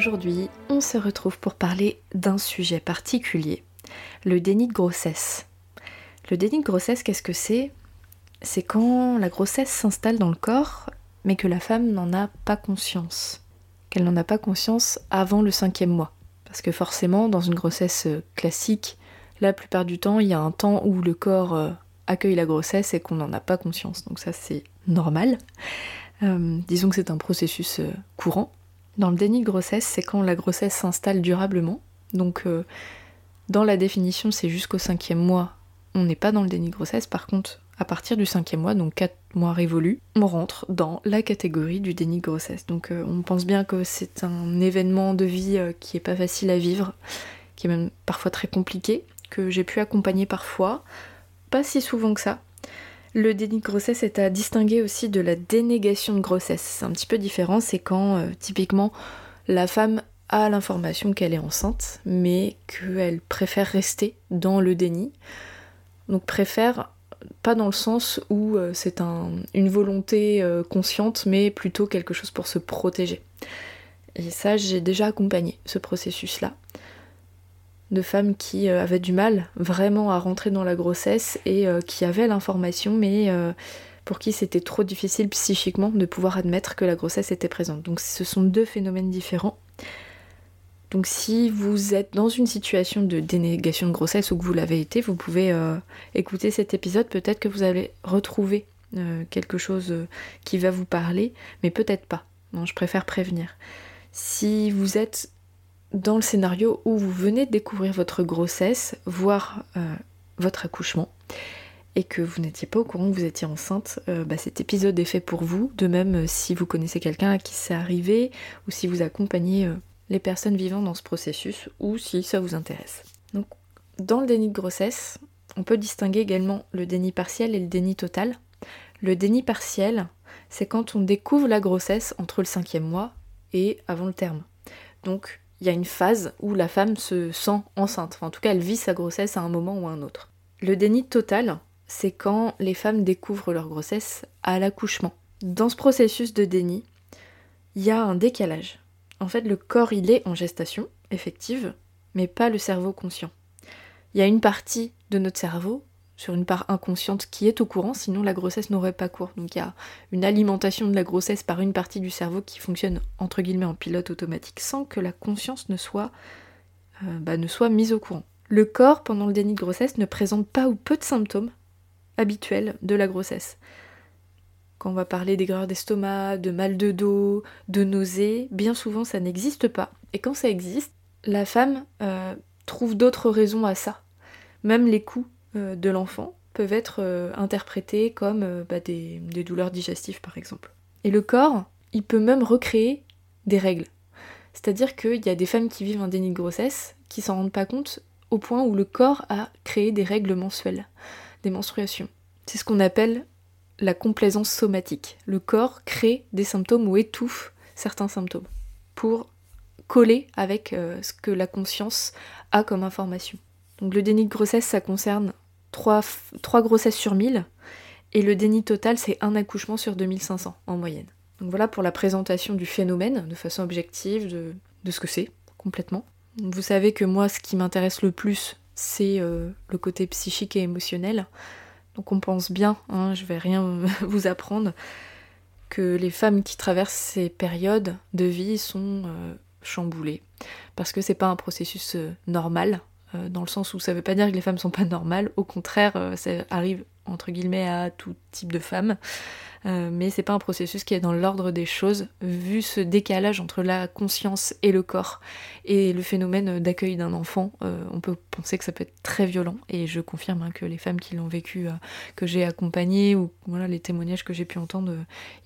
Aujourd'hui, on se retrouve pour parler d'un sujet particulier, le déni de grossesse. Le déni de grossesse, qu'est-ce que c'est? C'est quand la grossesse s'installe dans le corps, mais que la femme n'en a pas conscience. Qu'elle n'en a pas conscience avant le cinquième mois. Parce que forcément, dans une grossesse classique, la plupart du temps, il y a un temps où le corps euh, accueille la grossesse et qu'on n'en a pas conscience. Donc ça, c'est normal. Euh, disons que c'est un processus euh, courant. Dans le déni de grossesse, c'est quand la grossesse s'installe durablement. Donc, euh, dans la définition, c'est jusqu'au cinquième mois, on n'est pas dans le déni de grossesse. Par contre, à partir du cinquième mois, donc 4 mois révolus, on rentre dans la catégorie du déni de grossesse. Donc, euh, on pense bien que c'est un événement de vie euh, qui est pas facile à vivre, qui est même parfois très compliqué, que j'ai pu accompagner parfois, pas si souvent que ça, le déni de grossesse est à distinguer aussi de la dénégation de grossesse. C'est un petit peu différent, c'est quand euh, typiquement la femme a l'information qu'elle est enceinte, mais qu'elle préfère rester dans le déni. Donc préfère pas dans le sens où euh, c'est une volonté euh, consciente, mais plutôt quelque chose pour se protéger. Et ça, j'ai déjà accompagné ce processus-là de femmes qui euh, avaient du mal vraiment à rentrer dans la grossesse et euh, qui avaient l'information mais euh, pour qui c'était trop difficile psychiquement de pouvoir admettre que la grossesse était présente. Donc ce sont deux phénomènes différents. Donc si vous êtes dans une situation de dénégation de grossesse ou que vous l'avez été, vous pouvez écouter cet épisode, peut-être que vous allez retrouver quelque chose qui va vous parler, mais peut-être pas. Non, je préfère prévenir. Si vous êtes dans le scénario où vous venez de découvrir votre grossesse, voire euh, votre accouchement, et que vous n'étiez pas au courant que vous étiez enceinte, euh, bah, cet épisode est fait pour vous. De même, euh, si vous connaissez quelqu'un à qui c'est arrivé, ou si vous accompagnez les personnes vivant dans ce processus, ou si ça vous intéresse. Donc, dans le déni de grossesse, on peut distinguer également le déni partiel et le déni total. Le déni partiel, c'est quand on découvre la grossesse entre le cinquième mois et avant le terme. Donc il y a une phase où la femme se sent enceinte. en tout cas, elle vit sa grossesse à un moment ou à un autre. Le déni total, c'est quand les femmes découvrent leur grossesse à l'accouchement. Dans ce processus de déni, il y a un décalage. En fait, le corps, il est en gestation effective, mais pas le cerveau conscient. Il y a une partie de notre cerveau sur une part inconsciente qui est au courant, sinon la grossesse n'aurait pas cours. Donc il y a une alimentation de la grossesse par une partie du cerveau qui fonctionne en pilote automatique sans que la conscience ne soit, euh, bah, ne soit mise au courant. Le corps, pendant le déni de grossesse, ne présente pas ou peu de symptômes habituels de la grossesse. Quand on va parler d'aigreur d'estomac, de mal de dos, de nausées, bien souvent ça n'existe pas. Et quand ça existe, la femme euh, trouve d'autres raisons à ça. Même les coups de l'enfant peuvent être euh, interprétés comme euh, bah, des, des, douleurs digestives par exemple. Et le corps, il peut même recréer des règles. C'est-à-dire qu'il y a des femmes qui vivent un déni de grossesse qui s'en rendent pas compte au point où le corps a créé des règles mensuelles, des menstruations. C'est ce qu'on appelle la complaisance somatique. Le corps crée des symptômes ou étouffe certains symptômes pour coller avec ce que la conscience a comme information. Donc le déni de grossesse, ça concerne 3, grossesses sur 1000, et le déni total, c'est un accouchement sur 2500 en moyenne. Donc voilà pour la présentation du phénomène de façon objective, de, ce que c'est, complètement. Vous savez que moi, ce qui m'intéresse le plus, c'est euh, le côté psychique et émotionnel. Donc on pense bien, hein, je vais rien vous apprendre, que les femmes qui traversent ces périodes de vie sont euh, chamboulées. Parce que c'est pas un processus euh, normal, dans le sens où ça veut pas dire que les femmes sont pas normales, au contraire, euh, ça arrive entre guillemets à tout type de femmes, euh, mais c'est pas un processus qui est dans l'ordre des choses, vu ce décalage entre la conscience et le corps, et le phénomène d'accueil d'un enfant, on peut penser que ça peut être très violent, et je confirme hein, que les femmes qui l'ont vécu, que j'ai accompagnées, ou les témoignages que j'ai pu entendre,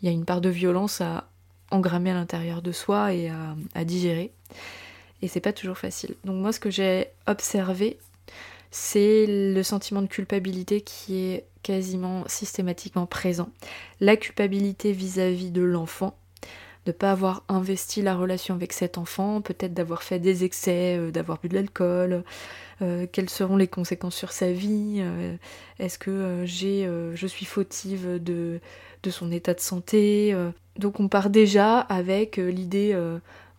il y a une part de violence à engrammer à l'intérieur de soi et à, digérer. Et c'est pas toujours facile. Donc moi ce que j'ai observé, c'est le sentiment de culpabilité qui est quasiment systématiquement présent. La culpabilité vis-à-vis de l'enfant, de ne pas avoir investi la relation avec cet enfant, peut-être d'avoir fait des excès, euh, d'avoir bu de l'alcool, euh, quelles seront les conséquences sur sa vie, euh, est-ce que j'ai, je suis fautive de, de son état de santé. Donc on part déjà avec l'idée,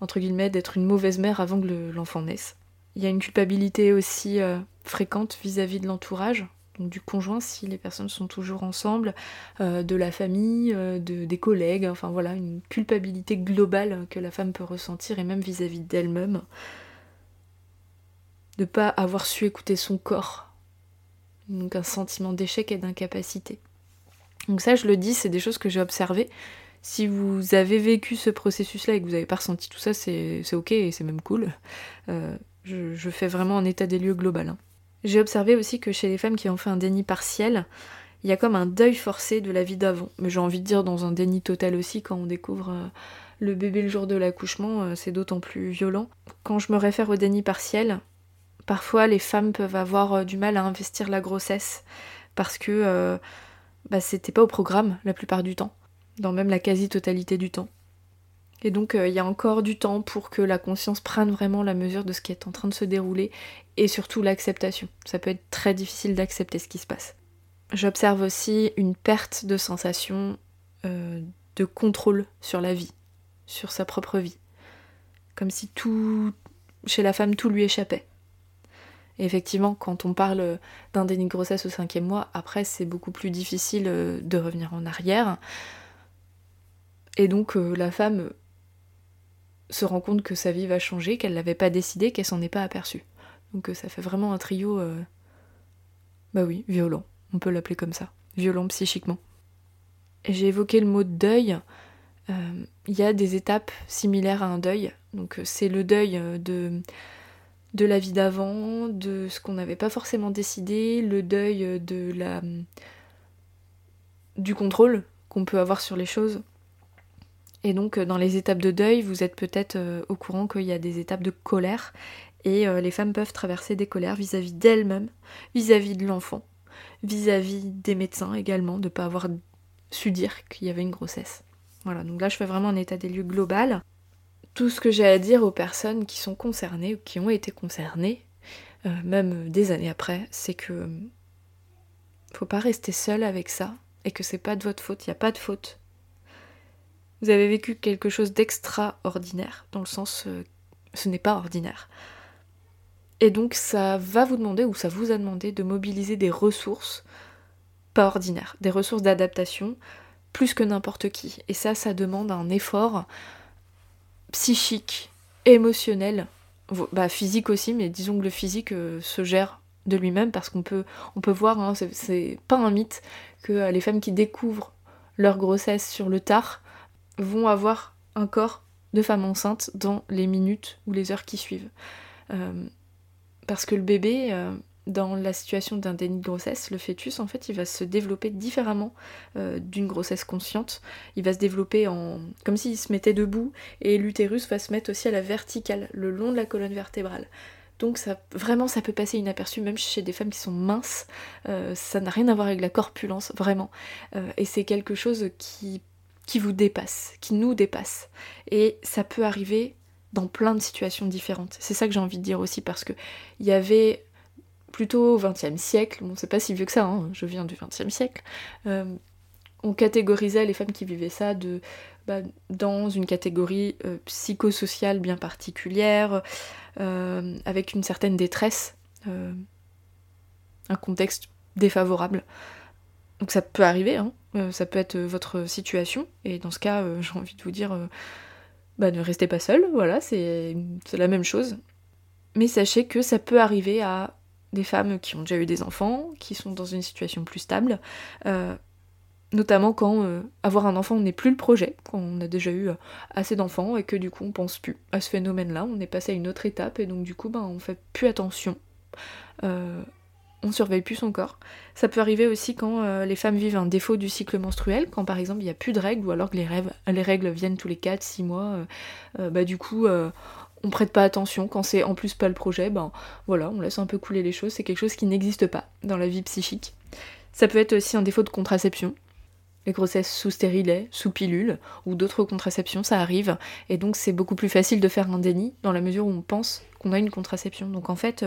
entre guillemets, d'être une mauvaise mère avant que l'enfant naisse. Il y a une culpabilité aussi fréquente vis-à-vis de l'entourage, du conjoint si les personnes sont toujours ensemble, euh, de la famille, euh, de, des collègues, enfin voilà, une culpabilité globale que la femme peut ressentir et même vis-à-vis d'elle-même. De pas avoir su écouter son corps. Donc un sentiment d'échec et d'incapacité. Donc ça je le dis, c'est des choses que j'ai observées. Si vous avez vécu ce processus-là et que vous n'avez pas ressenti tout ça, c'est ok et c'est même cool. Euh, je, fais vraiment un état des lieux global. Hein. J'ai observé aussi que chez les femmes qui ont fait un déni partiel, il y a comme un deuil forcé de la vie d'avant. Mais j'ai envie de dire dans un déni total aussi, quand on découvre euh, le bébé le jour de l'accouchement, euh, c'est d'autant plus violent. Quand je me réfère au déni partiel, parfois les femmes peuvent avoir du mal à investir la grossesse parce que bah, c'était pas au programme la plupart du temps, dans même la quasi-totalité du temps. Et donc il y a encore du temps pour que la conscience prenne vraiment la mesure de ce qui est en train de se dérouler et surtout l'acceptation. Ça peut être très difficile d'accepter ce qui se passe. J'observe aussi une perte de sensation euh, de contrôle sur la vie, sur sa propre vie. Comme si tout, chez la femme, tout lui échappait. Et effectivement, quand on parle d'un déni de grossesse au cinquième mois, après c'est beaucoup plus difficile euh, de revenir en arrière. Et donc euh, la femme se rend compte que sa vie va changer, qu'elle l'avait pas décidé, qu'elle s'en est pas aperçue. Donc euh, ça fait vraiment un trio, euh, bah oui, violent, on peut l'appeler comme ça, violent psychiquement. J'ai évoqué le mot deuil, euh, il y a des étapes similaires à un deuil, donc c'est le deuil de, de la vie d'avant, de ce qu'on n'avait pas forcément décidé, le deuil de la du contrôle qu'on peut avoir sur les choses. Et donc dans les étapes de deuil, vous êtes peut-être au courant qu'il y a des étapes de colère et euh, les femmes peuvent traverser des colères vis-à-vis d'elles-mêmes, vis-à-vis de l'enfant, vis-à-vis des médecins également, de ne pas avoir su dire qu'il y avait une grossesse. Voilà, donc là je fais vraiment un état des lieux global. Tout ce que j'ai à dire aux personnes qui sont concernées ou qui ont été concernées, euh, même des années après, c'est que faut pas rester seul avec ça et que c'est pas de votre faute, il n'y a pas de faute. Vous avez vécu quelque chose d'extraordinaire, dans le sens euh, ce n'est pas ordinaire. Et donc ça va vous demander, ou ça vous a demandé, de mobiliser des ressources pas ordinaires, des ressources d'adaptation, plus que n'importe qui. Et ça, ça demande un effort psychique, émotionnel, bah, physique aussi, mais disons que le physique euh, se gère de lui-même parce qu'on peut, on peut voir, hein, c'est pas un mythe, que euh, les femmes qui découvrent leur grossesse sur le tard vont avoir un corps de femme enceinte dans les minutes ou les heures qui suivent. Euh, parce que le bébé, euh, dans la situation d'un déni de grossesse, le fœtus, en fait, il va se développer différemment euh, d'une grossesse consciente. Il va se développer en comme s'il se mettait debout, et l'utérus va se mettre aussi à la verticale, le long de la colonne vertébrale. Donc ça, vraiment, ça peut passer inaperçu, même chez des femmes qui sont minces. Ça n'a rien à voir avec la corpulence, vraiment. et c'est quelque chose qui, qui vous dépasse, qui nous dépasse. Et ça peut arriver dans plein de situations différentes. C'est ça que j'ai envie de dire aussi parce que il y avait plutôt au XXe siècle, bon c'est pas si vieux que ça, hein, je viens du XXe siècle, euh, on catégorisait les femmes qui vivaient ça bah, dans une catégorie euh, psychosociale bien particulière, euh, avec une certaine détresse, un contexte défavorable. Donc ça peut arriver, hein, ça peut être votre situation, et dans ce cas, j'ai envie de vous dire bah ne restez pas seul, voilà, c'est la même chose. Mais sachez que ça peut arriver à des femmes qui ont déjà eu des enfants, qui sont dans une situation plus stable, euh, notamment quand euh, avoir un enfant n'est plus le projet, quand on a déjà eu euh, assez d'enfants et que du coup on pense plus à ce phénomène-là, on est passé à une autre étape et donc du coup ben, on fait plus attention. On surveille plus son corps. Ça peut arriver aussi quand euh, les femmes vivent un défaut du cycle menstruel, quand par exemple il n'y a plus de règles ou alors que les, rêves, les règles viennent tous les 4-6 mois. Euh, euh, bah du coup, on prête pas attention. Quand c'est en plus pas le projet, ben voilà, on laisse un peu couler les choses. C'est quelque chose qui n'existe pas dans la vie psychique. Ça peut être aussi un défaut de contraception. Les grossesses sous stérilet, sous pilule ou d'autres contraceptions, ça arrive. Et donc c'est beaucoup plus facile de faire un déni dans la mesure où on pense qu'on a une contraception. Donc en fait,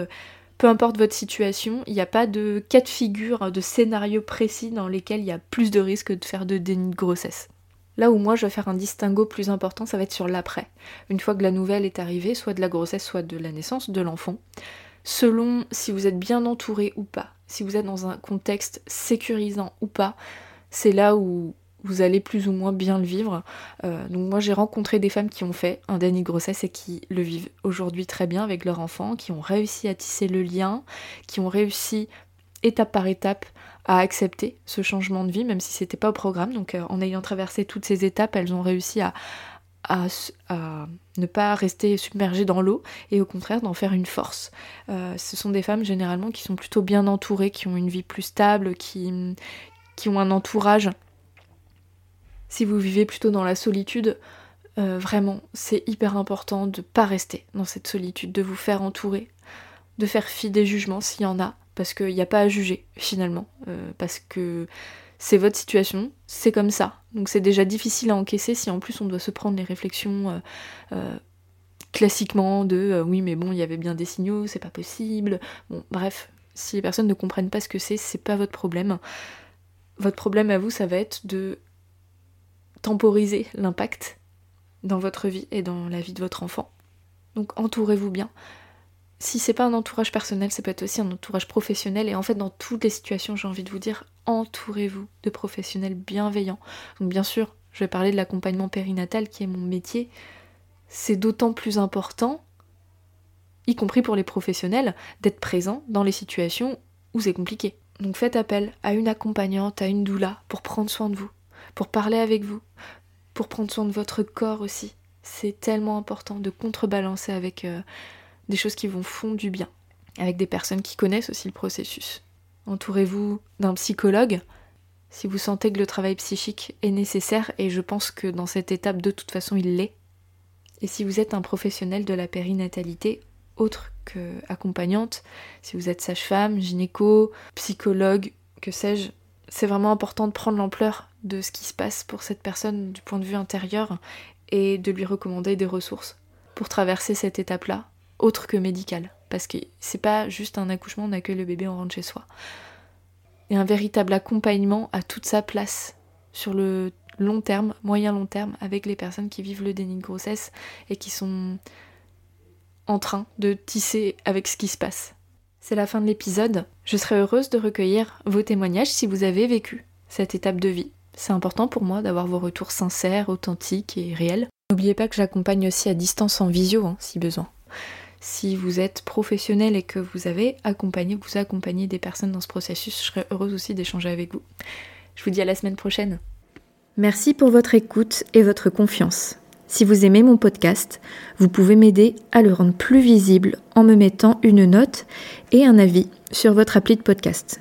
peu importe votre situation, il n'y a pas de cas de figure, de scénario précis dans lesquels il y a plus de risques de faire de déni de grossesse. Là où moi je vais faire un distinguo plus important, ça va être sur l'après. Une fois que la nouvelle est arrivée, soit de la grossesse, soit de la naissance de l'enfant, selon si vous êtes bien entouré ou pas, si vous êtes dans un contexte sécurisant ou pas, c'est là où vous allez plus ou moins bien le vivre. Euh, donc moi j'ai rencontré des femmes qui ont fait un déni grossesse et qui le vivent aujourd'hui très bien avec leur enfant, qui ont réussi à tisser le lien, qui ont réussi étape par étape à accepter ce changement de vie, même si c'était pas au programme. Donc euh, en ayant traversé toutes ces étapes, elles ont réussi à, à, ne pas rester submergées dans l'eau et au contraire d'en faire une force. Euh, ce sont des femmes généralement qui sont plutôt bien entourées, qui ont une vie plus stable, qui, qui ont un entourage si vous vivez plutôt dans la solitude, euh, vraiment, c'est hyper important de pas rester dans cette solitude, de vous faire entourer, de faire fi des jugements s'il y en a, parce qu'il n'y a pas à juger finalement, euh, parce que c'est votre situation, c'est comme ça. Donc c'est déjà difficile à encaisser si en plus on doit se prendre les réflexions euh, classiquement de oui mais bon il y avait bien des signaux, c'est pas possible. Bon bref, si les personnes ne comprennent pas ce que c'est, c'est pas votre problème. Votre problème à vous, ça va être de temporiser l'impact dans votre vie et dans la vie de votre enfant. Donc entourez-vous bien. Si c'est pas un entourage personnel, ça peut être aussi un entourage professionnel. Et en fait, dans toutes les situations, j'ai envie de vous dire, entourez-vous de professionnels bienveillants. Donc bien sûr, je vais parler de l'accompagnement périnatal qui est mon métier. C'est d'autant plus important, y compris pour les professionnels, d'être présent dans les situations où c'est compliqué. Donc faites appel à une accompagnante, à une doula pour prendre soin de vous pour parler avec vous, pour prendre soin de votre corps aussi. C'est tellement important de contrebalancer avec euh, des choses qui vont fondre du bien, avec des personnes qui connaissent aussi le processus. Entourez-vous d'un psychologue si vous sentez que le travail psychique est nécessaire, et je pense que dans cette étape, de toute façon, il l'est. Et si vous êtes un professionnel de la périnatalité, autre que accompagnante, si vous êtes sage-femme, gynéco, psychologue, que sais-je, c'est vraiment important de prendre l'ampleur de ce qui se passe pour cette personne du point de vue intérieur et de lui recommander des ressources pour traverser cette étape-là, autre que médicale. Parce que c'est pas juste un accouchement, on accueille le bébé, on rentre chez soi. Et un véritable accompagnement a toute sa place sur le long terme, moyen long terme, avec les personnes qui vivent le déni de grossesse et qui sont en train de tisser avec ce qui se passe. C'est la fin de l'épisode. Je serais heureuse de recueillir vos témoignages si vous avez vécu cette étape de vie. C'est important pour moi d'avoir vos retours sincères, authentiques et réels. N'oubliez pas que j'accompagne aussi à distance en visio, hein, si besoin. Si vous êtes professionnel et que vous avez accompagné, vous accompagnez des personnes dans ce processus, je serais heureuse aussi d'échanger avec vous. Je vous dis à la semaine prochaine. Merci pour votre écoute et votre confiance. Si vous aimez mon podcast, vous pouvez m'aider à le rendre plus visible en me mettant une note et un avis sur votre appli de podcast.